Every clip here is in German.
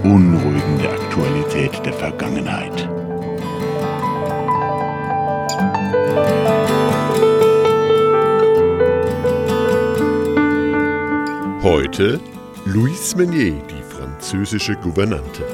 Die beunruhigende Aktualität der Vergangenheit. Heute Louise Meunier, die französische Gouvernante.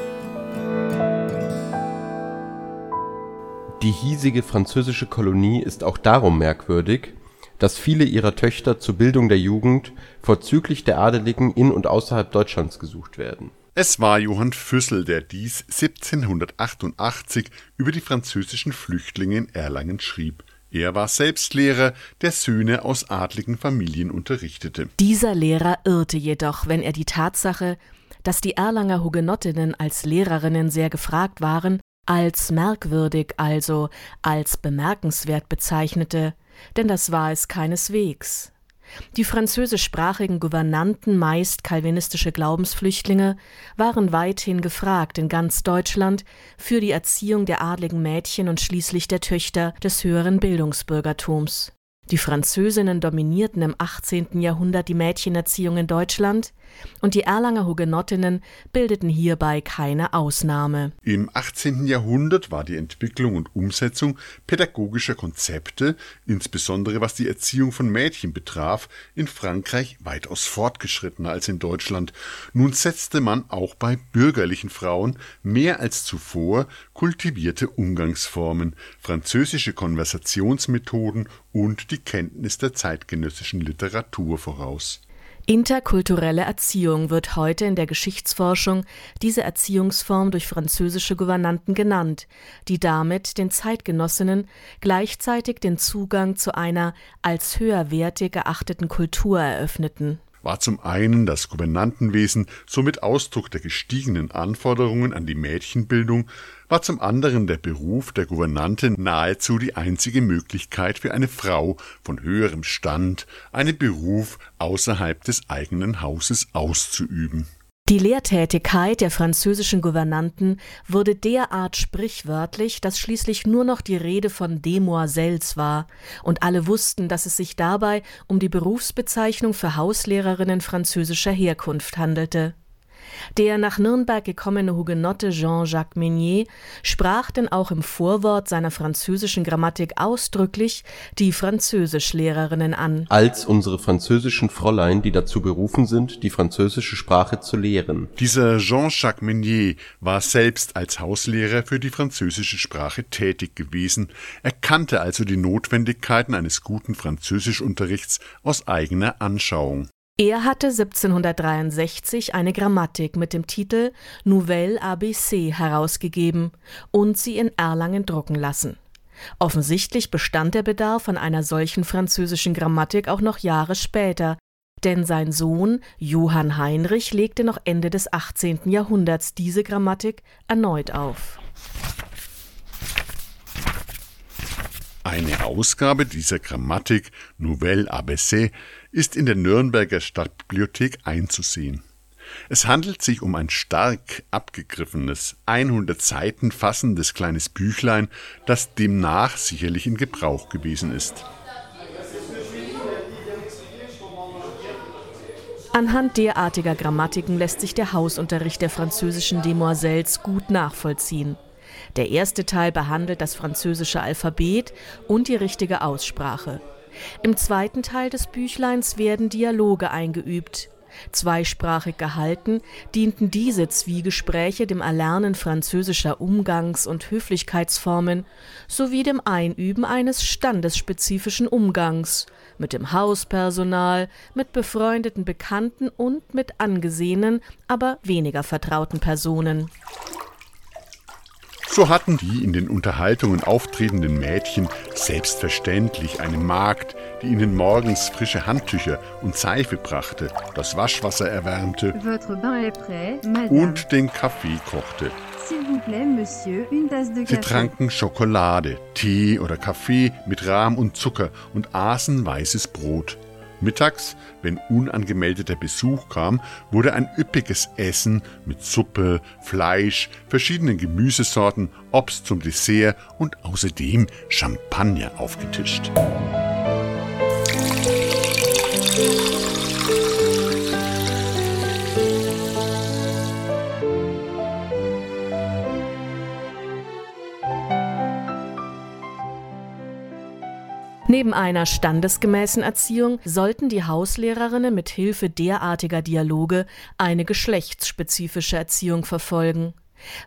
Die hiesige französische Kolonie ist auch darum merkwürdig, dass viele ihrer Töchter zur Bildung der Jugend vorzüglich der Adeligen in und außerhalb Deutschlands gesucht werden. Es war Johann Füssel, der dies 1788 über die französischen Flüchtlinge in Erlangen schrieb. Er war selbst Lehrer, der Söhne aus adligen Familien unterrichtete. Dieser Lehrer irrte jedoch, wenn er die Tatsache, dass die Erlanger Hugenottinnen als Lehrerinnen sehr gefragt waren, als merkwürdig, also als bemerkenswert bezeichnete, denn das war es keineswegs. Die französischsprachigen Gouvernanten, meist calvinistische Glaubensflüchtlinge, waren weithin gefragt in ganz Deutschland für die Erziehung der adligen Mädchen und schließlich der Töchter des höheren Bildungsbürgertums. Die Französinnen dominierten im 18. Jahrhundert die Mädchenerziehung in Deutschland und die Erlanger Hugenottinnen bildeten hierbei keine Ausnahme. Im 18. Jahrhundert war die Entwicklung und Umsetzung pädagogischer Konzepte, insbesondere was die Erziehung von Mädchen betraf, in Frankreich weitaus fortgeschrittener als in Deutschland. Nun setzte man auch bei bürgerlichen Frauen mehr als zuvor kultivierte Umgangsformen, französische Konversationsmethoden und die Kenntnis der zeitgenössischen Literatur voraus. Interkulturelle Erziehung wird heute in der Geschichtsforschung diese Erziehungsform durch französische Gouvernanten genannt, die damit den Zeitgenossinnen gleichzeitig den Zugang zu einer als höherwertig erachteten Kultur eröffneten war zum einen das Gouvernantenwesen somit Ausdruck der gestiegenen Anforderungen an die Mädchenbildung, war zum anderen der Beruf der Gouvernante nahezu die einzige Möglichkeit für eine Frau von höherem Stand, einen Beruf außerhalb des eigenen Hauses auszuüben die Lehrtätigkeit der französischen Gouvernanten wurde derart sprichwörtlich, dass schließlich nur noch die Rede von Demoiselles war, und alle wussten, dass es sich dabei um die Berufsbezeichnung für Hauslehrerinnen französischer Herkunft handelte der nach Nürnberg gekommene Hugenotte Jean-Jacques Meunier sprach denn auch im Vorwort seiner französischen Grammatik ausdrücklich die Französischlehrerinnen an. Als unsere französischen Fräulein, die dazu berufen sind, die französische Sprache zu lehren. Dieser Jean-Jacques Meunier war selbst als Hauslehrer für die französische Sprache tätig gewesen. Er kannte also die Notwendigkeiten eines guten Französischunterrichts aus eigener Anschauung. Er hatte 1763 eine Grammatik mit dem Titel Nouvelle ABC herausgegeben und sie in Erlangen drucken lassen. Offensichtlich bestand der Bedarf an einer solchen französischen Grammatik auch noch Jahre später, denn sein Sohn Johann Heinrich legte noch Ende des 18. Jahrhunderts diese Grammatik erneut auf. Eine Ausgabe dieser Grammatik Nouvelle ABC ist in der Nürnberger Stadtbibliothek einzusehen. Es handelt sich um ein stark abgegriffenes, 100 Seiten fassendes kleines Büchlein, das demnach sicherlich in Gebrauch gewesen ist. Anhand derartiger Grammatiken lässt sich der Hausunterricht der französischen Demoiselles gut nachvollziehen. Der erste Teil behandelt das französische Alphabet und die richtige Aussprache. Im zweiten Teil des Büchleins werden Dialoge eingeübt. Zweisprachig gehalten, dienten diese Zwiegespräche dem Erlernen französischer Umgangs- und Höflichkeitsformen sowie dem Einüben eines standesspezifischen Umgangs mit dem Hauspersonal, mit befreundeten Bekannten und mit angesehenen, aber weniger vertrauten Personen. So hatten die in den Unterhaltungen auftretenden Mädchen selbstverständlich eine Magd, die ihnen morgens frische Handtücher und Seife brachte, das Waschwasser erwärmte und den Kaffee kochte. Sie tranken Schokolade, Tee oder Kaffee mit Rahm und Zucker und aßen weißes Brot. Mittags, wenn unangemeldeter Besuch kam, wurde ein üppiges Essen mit Suppe, Fleisch, verschiedenen Gemüsesorten, Obst zum Dessert und außerdem Champagner aufgetischt. Neben einer standesgemäßen Erziehung sollten die Hauslehrerinnen mit Hilfe derartiger Dialoge eine geschlechtsspezifische Erziehung verfolgen.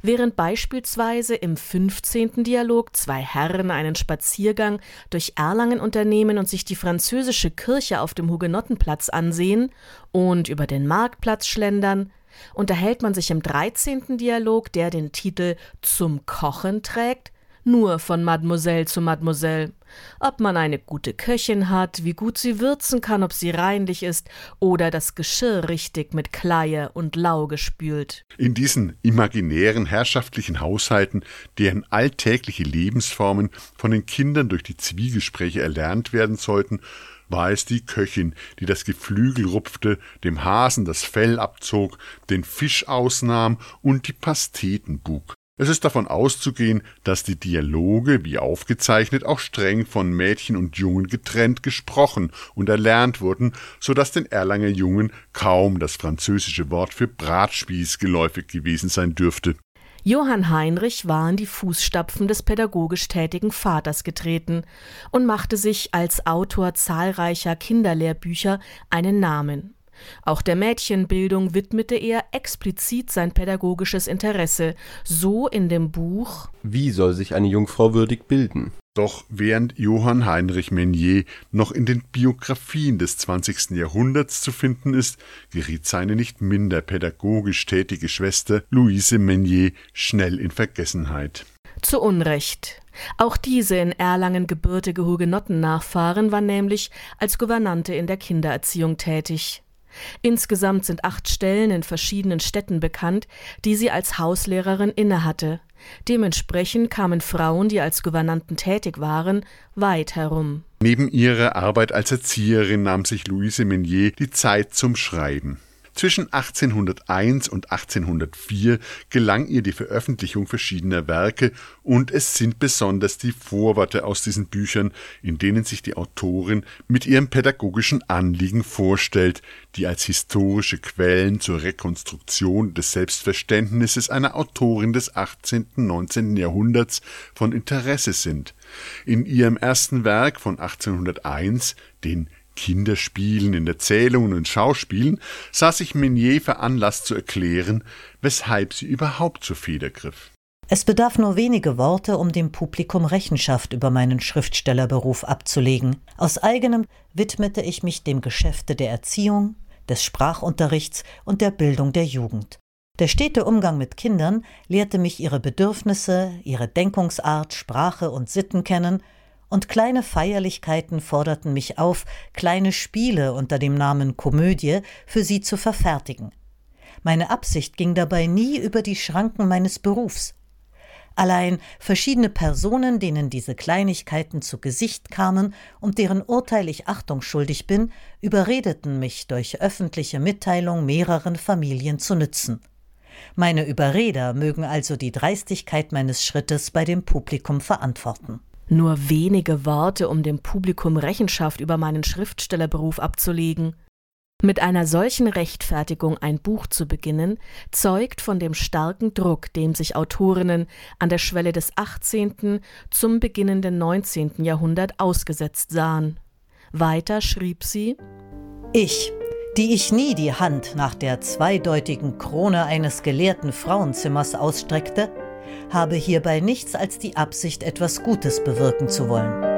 Während beispielsweise im 15. Dialog zwei Herren einen Spaziergang durch Erlangen unternehmen und sich die französische Kirche auf dem Hugenottenplatz ansehen und über den Marktplatz schlendern, unterhält man sich im 13. Dialog, der den Titel Zum Kochen trägt, nur von Mademoiselle zu Mademoiselle. Ob man eine gute Köchin hat, wie gut sie würzen kann, ob sie reinlich ist oder das Geschirr richtig mit Kleie und Lauge spült. In diesen imaginären herrschaftlichen Haushalten, deren alltägliche Lebensformen von den Kindern durch die Zwiegespräche erlernt werden sollten, war es die Köchin, die das Geflügel rupfte, dem Hasen das Fell abzog, den Fisch ausnahm und die Pasteten bug. Es ist davon auszugehen, dass die Dialoge, wie aufgezeichnet, auch streng von Mädchen und Jungen getrennt gesprochen und erlernt wurden, so dass den Erlanger Jungen kaum das französische Wort für Bratspieß geläufig gewesen sein dürfte. Johann Heinrich war in die Fußstapfen des pädagogisch tätigen Vaters getreten und machte sich als Autor zahlreicher Kinderlehrbücher einen Namen. Auch der Mädchenbildung widmete er explizit sein pädagogisches Interesse, so in dem Buch Wie soll sich eine Jungfrau würdig bilden? Doch während Johann Heinrich Menier noch in den Biografien des 20. Jahrhunderts zu finden ist, geriet seine nicht minder pädagogisch tätige Schwester Louise Menier schnell in Vergessenheit. Zu Unrecht. Auch diese in Erlangen gebürtige Hugenottennachfahren war nämlich als Gouvernante in der Kindererziehung tätig. Insgesamt sind acht Stellen in verschiedenen Städten bekannt, die sie als Hauslehrerin innehatte. Dementsprechend kamen Frauen, die als Gouvernanten tätig waren, weit herum. Neben ihrer Arbeit als Erzieherin nahm sich Louise Meunier die Zeit zum Schreiben. Zwischen 1801 und 1804 gelang ihr die Veröffentlichung verschiedener Werke und es sind besonders die Vorworte aus diesen Büchern, in denen sich die Autorin mit ihrem pädagogischen Anliegen vorstellt, die als historische Quellen zur Rekonstruktion des Selbstverständnisses einer Autorin des 18. und 19. Jahrhunderts von Interesse sind. In ihrem ersten Werk von 1801, den Kinderspielen, in Erzählungen und Schauspielen sah sich Meunier veranlasst zu erklären, weshalb sie überhaupt zur Feder griff. Es bedarf nur wenige Worte, um dem Publikum Rechenschaft über meinen Schriftstellerberuf abzulegen. Aus eigenem widmete ich mich dem Geschäfte der Erziehung, des Sprachunterrichts und der Bildung der Jugend. Der stete Umgang mit Kindern lehrte mich ihre Bedürfnisse, ihre Denkungsart, Sprache und Sitten kennen und kleine Feierlichkeiten forderten mich auf, kleine Spiele unter dem Namen Komödie für sie zu verfertigen. Meine Absicht ging dabei nie über die Schranken meines Berufs. Allein verschiedene Personen, denen diese Kleinigkeiten zu Gesicht kamen und deren Urteil ich Achtung schuldig bin, überredeten mich durch öffentliche Mitteilung mehreren Familien zu nützen. Meine Überreder mögen also die Dreistigkeit meines Schrittes bei dem Publikum verantworten. Nur wenige Worte, um dem Publikum Rechenschaft über meinen Schriftstellerberuf abzulegen. Mit einer solchen Rechtfertigung ein Buch zu beginnen, zeugt von dem starken Druck, dem sich Autorinnen an der Schwelle des 18. zum beginnenden 19. Jahrhundert ausgesetzt sahen. Weiter schrieb sie Ich, die ich nie die Hand nach der zweideutigen Krone eines gelehrten Frauenzimmers ausstreckte, habe hierbei nichts als die Absicht, etwas Gutes bewirken zu wollen.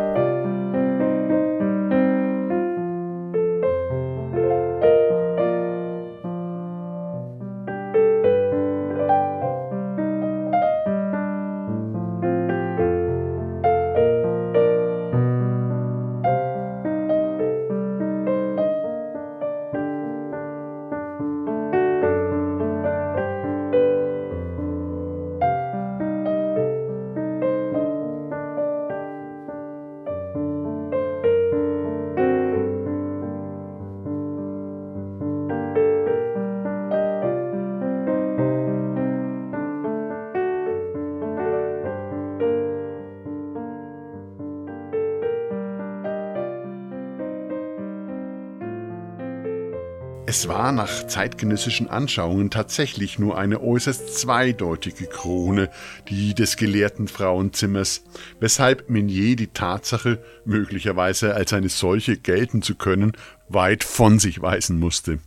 Es war nach zeitgenössischen Anschauungen tatsächlich nur eine äußerst zweideutige Krone, die des gelehrten Frauenzimmers, weshalb Menier die Tatsache, möglicherweise als eine solche gelten zu können, weit von sich weisen musste.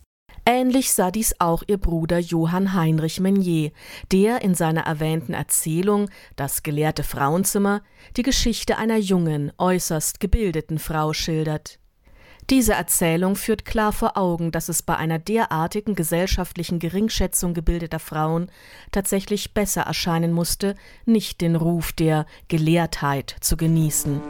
Ähnlich sah dies auch ihr Bruder Johann Heinrich Menier, der in seiner erwähnten Erzählung Das gelehrte Frauenzimmer die Geschichte einer jungen, äußerst gebildeten Frau schildert. Diese Erzählung führt klar vor Augen, dass es bei einer derartigen gesellschaftlichen Geringschätzung gebildeter Frauen tatsächlich besser erscheinen musste, nicht den Ruf der Gelehrtheit zu genießen.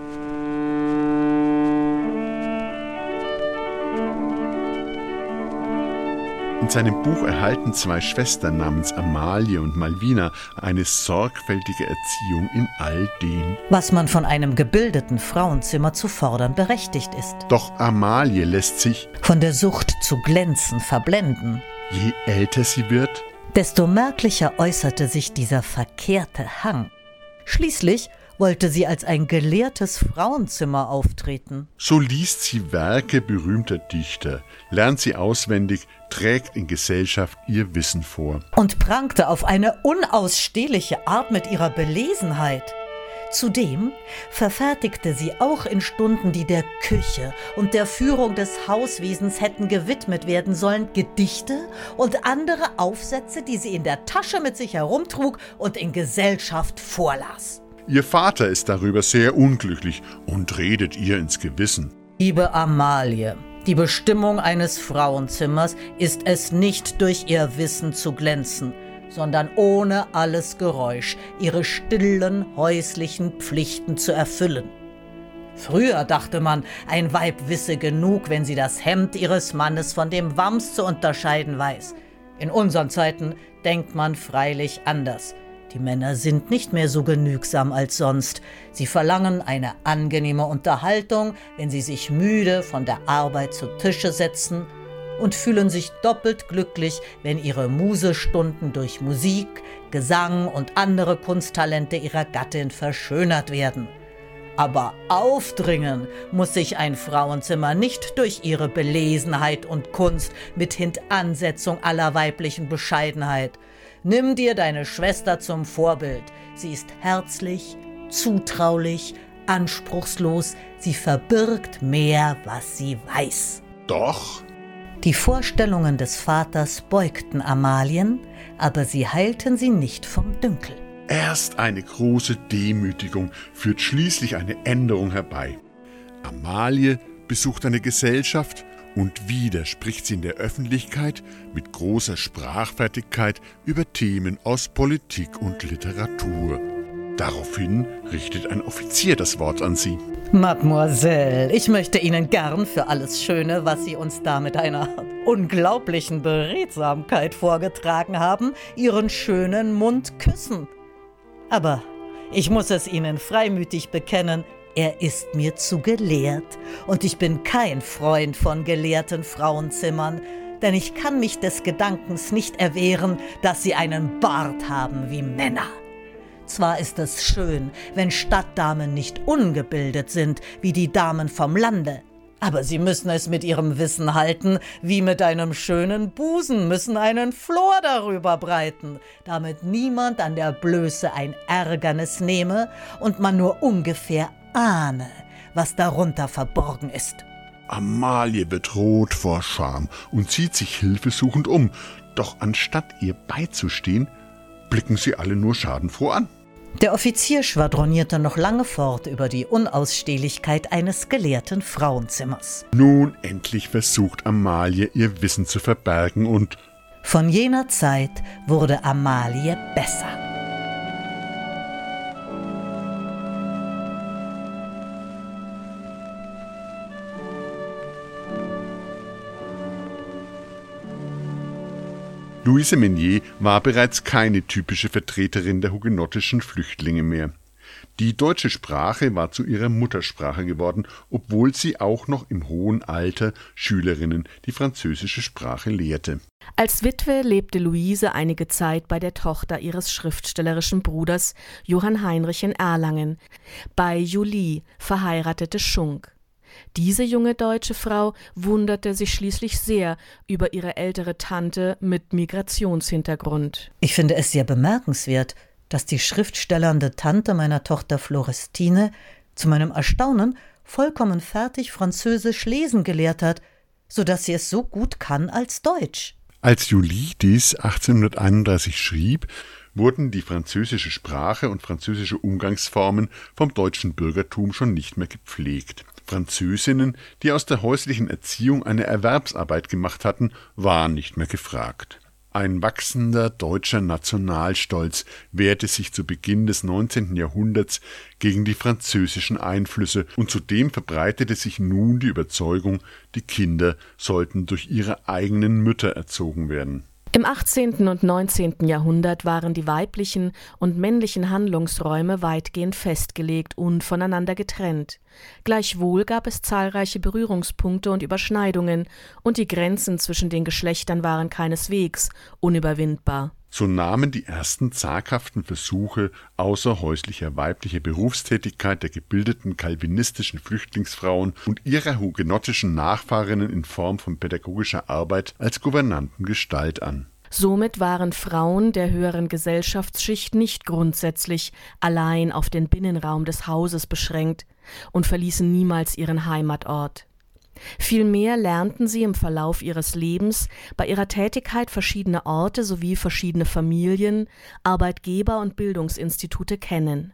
In seinem Buch erhalten zwei Schwestern namens Amalie und Malvina eine sorgfältige Erziehung in all dem, was man von einem gebildeten Frauenzimmer zu fordern berechtigt ist. Doch Amalie lässt sich von der Sucht zu glänzen verblenden. Je älter sie wird, desto merklicher äußerte sich dieser verkehrte Hang. Schließlich wollte sie als ein gelehrtes Frauenzimmer auftreten. So liest sie Werke berühmter Dichter, lernt sie auswendig, trägt in Gesellschaft ihr Wissen vor. Und prangte auf eine unausstehliche Art mit ihrer Belesenheit. Zudem verfertigte sie auch in Stunden, die der Küche und der Führung des Hauswesens hätten gewidmet werden sollen, Gedichte und andere Aufsätze, die sie in der Tasche mit sich herumtrug und in Gesellschaft vorlas. Ihr Vater ist darüber sehr unglücklich und redet ihr ins Gewissen. Liebe Amalie, die Bestimmung eines Frauenzimmers ist es nicht durch ihr Wissen zu glänzen, sondern ohne alles Geräusch ihre stillen häuslichen Pflichten zu erfüllen. Früher dachte man, ein Weib wisse genug, wenn sie das Hemd ihres Mannes von dem Wams zu unterscheiden weiß. In unseren Zeiten denkt man freilich anders. Die Männer sind nicht mehr so genügsam als sonst. Sie verlangen eine angenehme Unterhaltung, wenn sie sich müde von der Arbeit zu Tische setzen und fühlen sich doppelt glücklich, wenn ihre Musestunden durch Musik, Gesang und andere Kunsttalente ihrer Gattin verschönert werden. Aber aufdringen muss sich ein Frauenzimmer nicht durch ihre Belesenheit und Kunst mit Hintansetzung aller weiblichen Bescheidenheit, Nimm dir deine Schwester zum Vorbild. Sie ist herzlich, zutraulich, anspruchslos, sie verbirgt mehr, was sie weiß. Doch. Die Vorstellungen des Vaters beugten Amalien, aber sie heilten sie nicht vom Dünkel. Erst eine große Demütigung führt schließlich eine Änderung herbei. Amalie besucht eine Gesellschaft, und wieder spricht sie in der Öffentlichkeit mit großer Sprachfertigkeit über Themen aus Politik und Literatur. Daraufhin richtet ein Offizier das Wort an sie. Mademoiselle, ich möchte Ihnen gern für alles Schöne, was Sie uns da mit einer unglaublichen Beredsamkeit vorgetragen haben, Ihren schönen Mund küssen. Aber ich muss es Ihnen freimütig bekennen, er ist mir zu gelehrt, und ich bin kein Freund von gelehrten Frauenzimmern, denn ich kann mich des Gedankens nicht erwehren, dass sie einen Bart haben wie Männer. Zwar ist es schön, wenn Stadtdamen nicht ungebildet sind wie die Damen vom Lande, aber sie müssen es mit ihrem Wissen halten, wie mit einem schönen Busen, müssen einen Flor darüber breiten, damit niemand an der Blöße ein Ärgernis nehme und man nur ungefähr ahne, was darunter verborgen ist. Amalie wird rot vor Scham und zieht sich hilfesuchend um, doch anstatt ihr beizustehen, blicken sie alle nur schadenfroh an. Der Offizier schwadronierte noch lange fort über die Unausstehlichkeit eines gelehrten Frauenzimmers. Nun endlich versucht Amalie ihr Wissen zu verbergen und von jener Zeit wurde Amalie besser. Louise Meunier war bereits keine typische Vertreterin der hugenottischen Flüchtlinge mehr. Die deutsche Sprache war zu ihrer Muttersprache geworden, obwohl sie auch noch im hohen Alter Schülerinnen die französische Sprache lehrte. Als Witwe lebte Luise einige Zeit bei der Tochter ihres schriftstellerischen Bruders Johann Heinrich in Erlangen, bei Julie, verheiratete Schunk. Diese junge deutsche Frau wunderte sich schließlich sehr über ihre ältere Tante mit Migrationshintergrund. Ich finde es sehr bemerkenswert, dass die schriftstellernde Tante meiner Tochter Florestine zu meinem Erstaunen vollkommen fertig Französisch lesen gelehrt hat, so dass sie es so gut kann als Deutsch. Als Julie dies 1831 schrieb, wurden die französische Sprache und französische Umgangsformen vom deutschen Bürgertum schon nicht mehr gepflegt. Französinnen, die aus der häuslichen Erziehung eine Erwerbsarbeit gemacht hatten, waren nicht mehr gefragt. Ein wachsender deutscher Nationalstolz wehrte sich zu Beginn des 19. Jahrhunderts gegen die französischen Einflüsse und zudem verbreitete sich nun die Überzeugung, die Kinder sollten durch ihre eigenen Mütter erzogen werden im 18. und 19. Jahrhundert waren die weiblichen und männlichen Handlungsräume weitgehend festgelegt und voneinander getrennt. Gleichwohl gab es zahlreiche Berührungspunkte und Überschneidungen, und die Grenzen zwischen den Geschlechtern waren keineswegs unüberwindbar. So nahmen die ersten zaghaften Versuche außerhäuslicher weiblicher Berufstätigkeit der gebildeten calvinistischen Flüchtlingsfrauen und ihrer hugenottischen Nachfahrinnen in Form von pädagogischer Arbeit als Gouvernanten Gestalt an. Somit waren Frauen der höheren Gesellschaftsschicht nicht grundsätzlich allein auf den Binnenraum des Hauses beschränkt und verließen niemals ihren Heimatort. Vielmehr lernten sie im Verlauf ihres Lebens bei ihrer Tätigkeit verschiedene Orte sowie verschiedene Familien, Arbeitgeber und Bildungsinstitute kennen.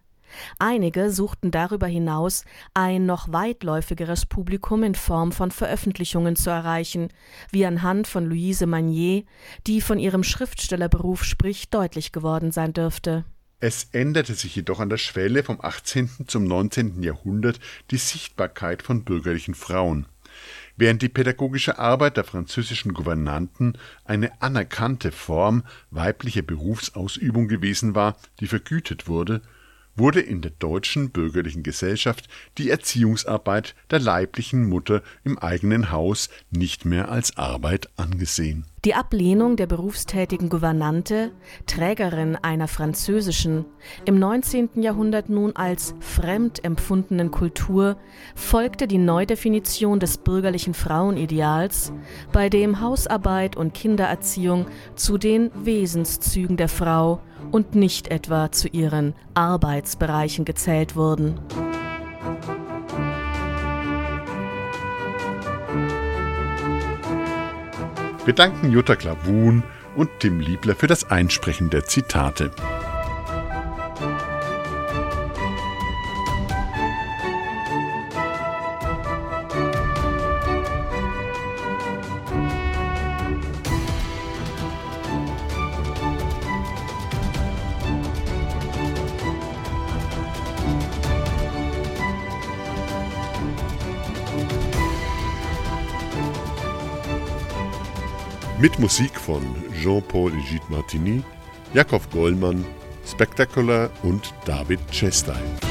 Einige suchten darüber hinaus ein noch weitläufigeres Publikum in Form von Veröffentlichungen zu erreichen, wie anhand von Louise Magnier, die von ihrem Schriftstellerberuf spricht, deutlich geworden sein dürfte. Es änderte sich jedoch an der Schwelle vom 18. zum 19. Jahrhundert die Sichtbarkeit von bürgerlichen Frauen. Während die pädagogische Arbeit der französischen Gouvernanten eine anerkannte Form weiblicher Berufsausübung gewesen war, die vergütet wurde, wurde in der deutschen bürgerlichen Gesellschaft die Erziehungsarbeit der leiblichen Mutter im eigenen Haus nicht mehr als Arbeit angesehen die Ablehnung der berufstätigen Gouvernante, Trägerin einer französischen, im 19. Jahrhundert nun als fremd empfundenen Kultur, folgte die Neudefinition des bürgerlichen Frauenideals, bei dem Hausarbeit und Kindererziehung zu den Wesenszügen der Frau und nicht etwa zu ihren Arbeitsbereichen gezählt wurden. Wir danken Jutta Klavun und Tim Liebler für das Einsprechen der Zitate. Mit Musik von Jean-Paul Egide Martini, Jakob Gollmann, Spectacular und David Chastain.